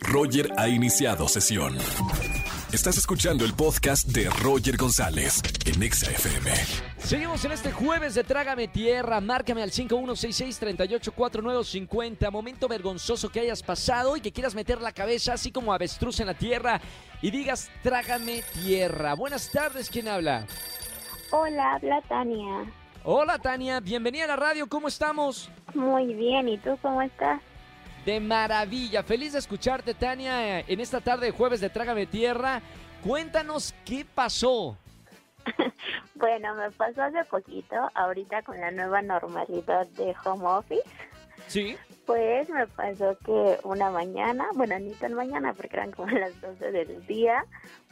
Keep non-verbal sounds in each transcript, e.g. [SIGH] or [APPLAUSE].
Roger ha iniciado sesión. Estás escuchando el podcast de Roger González en Exa FM. Seguimos en este jueves de Trágame Tierra. Márcame al 5166-384950. Momento vergonzoso que hayas pasado y que quieras meter la cabeza así como avestruz en la tierra y digas Trágame Tierra. Buenas tardes, ¿quién habla? Hola, habla Tania. Hola Tania, bienvenida a la radio, ¿cómo estamos? Muy bien, ¿y tú cómo estás? De maravilla, feliz de escucharte Tania en esta tarde de jueves de Trágame Tierra. Cuéntanos qué pasó. [LAUGHS] bueno, me pasó hace poquito, ahorita con la nueva normalidad de home office. Sí. Pues me pasó que una mañana, bueno, ni tan mañana porque eran como [LAUGHS] las 12 del día,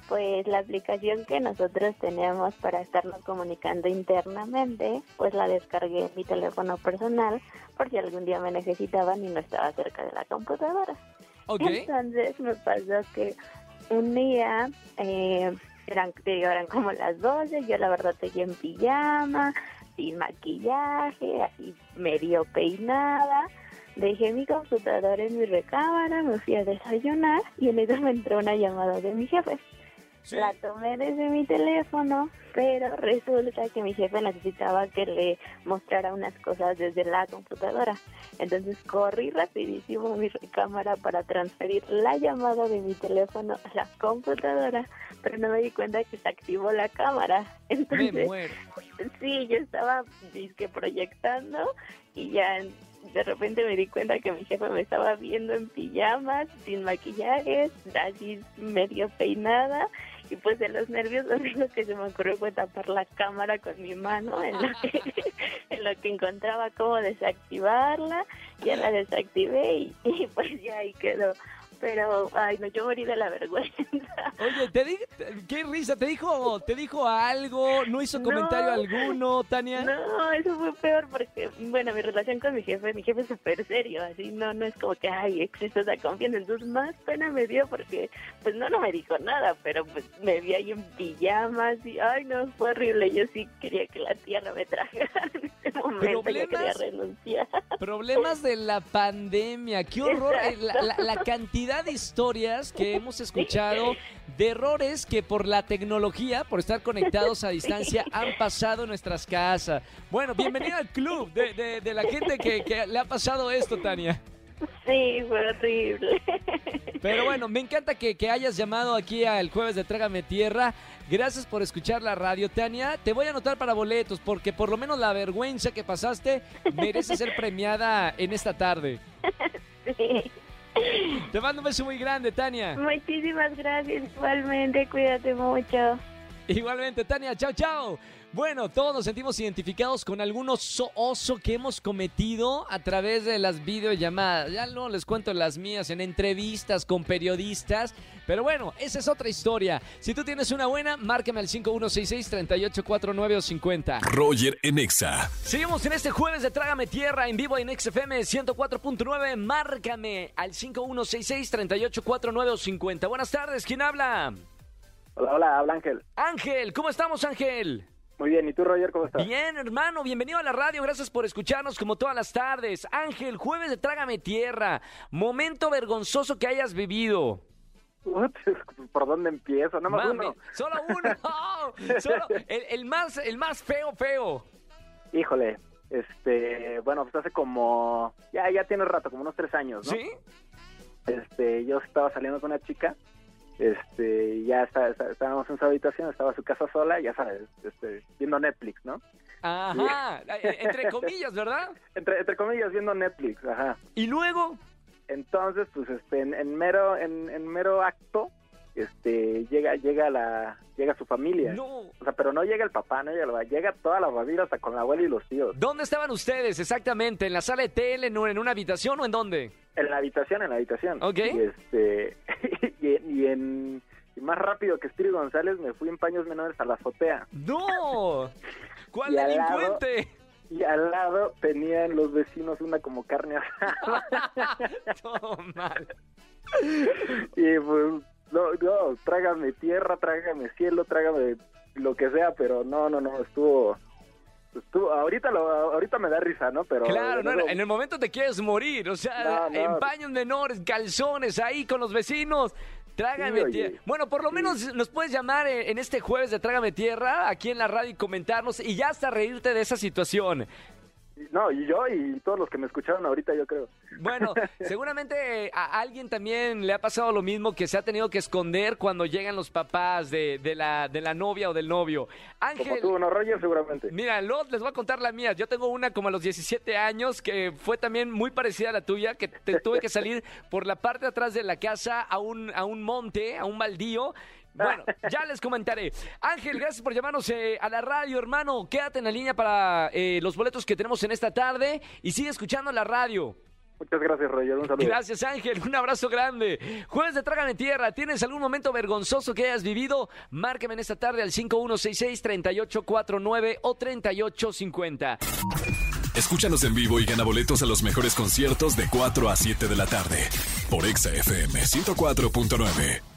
pues la aplicación que nosotros tenemos para estarnos comunicando internamente, pues la descargué en mi teléfono personal por si algún día me necesitaban y no estaba cerca de la computadora. Entonces me pasó que un día eh, eran, eran como las 12, yo la verdad seguía en pijama, sin maquillaje, así medio peinada. Dejé mi computadora en mi recámara, me fui a desayunar y en eso me entró una llamada de mi jefe. La tomé desde mi teléfono, pero resulta que mi jefe necesitaba que le mostrara unas cosas desde la computadora. Entonces corrí rapidísimo a mi recámara para transferir la llamada de mi teléfono a la computadora, pero no me di cuenta que se activó la cámara. [LAUGHS] Entonces, sí, yo estaba disque proyectando y ya de repente me di cuenta que mi jefe me estaba viendo en pijamas, sin maquillaje, así medio peinada y pues de los nervios [LAUGHS] lo único que se me ocurrió fue tapar la cámara con mi mano en lo que, [LAUGHS] en lo que encontraba cómo desactivarla, ya la desactivé y pues ya ahí quedó pero ay no yo morí de la vergüenza. [LAUGHS] Oye te di, qué risa te dijo te dijo algo no hizo comentario alguno Tania no eso fue peor porque bueno mi relación con mi jefe mi jefe es súper serio así no no es como que ay exceso de confianza. Entonces más pena me dio porque pues no no me dijo nada pero pues me vi ahí en pijamas y ay no fue horrible. Yo sí quería que la tierra me trajera [LAUGHS] en ese momento yo quería renunciar. problemas de la pandemia. Qué horror eh, la cantidad de historias que hemos escuchado de errores que por la tecnología, por estar conectados a distancia, han pasado en nuestras casas. Bueno, bienvenida al club de, de, la gente que, que le ha pasado esto, Tania. Sí, fue horrible. Pero bueno, me encanta que, que, hayas llamado aquí al jueves de Trágame Tierra. Gracias por escuchar la radio, Tania. Te voy a anotar para boletos porque por lo menos la vergüenza que pasaste merece ser premiada en esta tarde. [LAUGHS] Sí. Te mando un beso muy grande, Tania. Muchísimas gracias, igualmente, cuídate mucho. Igualmente, Tania, chao, chao. Bueno, todos nos sentimos identificados con algún oso, que hemos cometido a través de las videollamadas. Ya no les cuento las mías en entrevistas con periodistas, pero bueno, esa es otra historia. Si tú tienes una buena, márcame al 5166-384950. Roger Enexa. Seguimos en este jueves de Trágame Tierra en vivo en XFM 104.9. Márcame al 5166-384950. Buenas tardes, ¿quién habla? Hola, hola, habla Ángel. Ángel, ¿cómo estamos, Ángel? Muy bien, ¿y tú, Roger, cómo estás? Bien, hermano, bienvenido a la radio, gracias por escucharnos como todas las tardes. Ángel, jueves de Trágame Tierra, momento vergonzoso que hayas vivido. [LAUGHS] ¿Por dónde empiezo? No más uno. Solo uno, [LAUGHS] solo el, más, el más feo, feo. Híjole, este, bueno, pues hace como, ya, ya tiene rato, como unos tres años, ¿no? ¿Sí? Este, yo estaba saliendo con una chica este ya estábamos en su habitación, estaba su casa sola, ya sabes, este, viendo Netflix, ¿no? Ajá, eh, entre comillas, ¿verdad? [LAUGHS] entre, entre comillas, viendo Netflix, ajá. ¿Y luego? Entonces, pues, este, en, mero, en, en, mero acto, este, llega, llega la, llega su familia. No. O sea, pero no llega el papá, no llega, llega toda la familia hasta con la abuela y los tíos. ¿Dónde estaban ustedes exactamente? ¿En la sala de tele, en una habitación o en dónde? En la habitación, en la habitación. Ok. Y este, [LAUGHS] y, en más rápido que Spirit González me fui en paños menores a la azotea. ¡No! [LAUGHS] ¿Cuál delincuente? y al lado tenían los vecinos una como carne asada. [LAUGHS] Todo mal. Y pues, no, no, trágame tierra, trágame cielo, trágame lo que sea, pero no, no, no, estuvo tú, ahorita, lo, ahorita me da risa, ¿no? Pero Claro, no, en el momento te quieres morir, o sea, No, en baños menores, calzones ahí con los vecinos. Trágame Sí, tierra. Bueno, por lo Sí. menos nos puedes llamar en este jueves de Trágame Tierra aquí en la radio y comentarnos y ya hasta reírte de esa situación. No, y yo y todos los que me escucharon ahorita, yo creo. Bueno, [LAUGHS] seguramente eh, a alguien también le ha pasado lo mismo que se ha tenido que esconder cuando llegan los papás de, de la, de la novia o del novio. Como Ángel, tú, ¿no, Roger? Seguramente. Mira, luego les voy a contar la mía. Yo tengo una como a los 17 años que fue también muy parecida a la tuya, que te tuve que salir [LAUGHS] por la parte de atrás de la casa a un, a un monte, a un baldío. Bueno, [LAUGHS] ya les comentaré. Ángel, gracias por llamarnos eh, a la radio, hermano. Quédate en la línea para eh, los boletos que tenemos en esta tarde y sigue escuchando la radio. Muchas gracias, Roger. Un saludo. Gracias, Ángel. Un abrazo grande. Jueves de Trágame Tierra. ¿Tienes algún momento vergonzoso que hayas vivido? Márqueme en esta tarde al 5166-3849 o 3850. Escúchanos en vivo y gana boletos a los mejores conciertos de 4 a 7 de la tarde por Exa FM 104.9.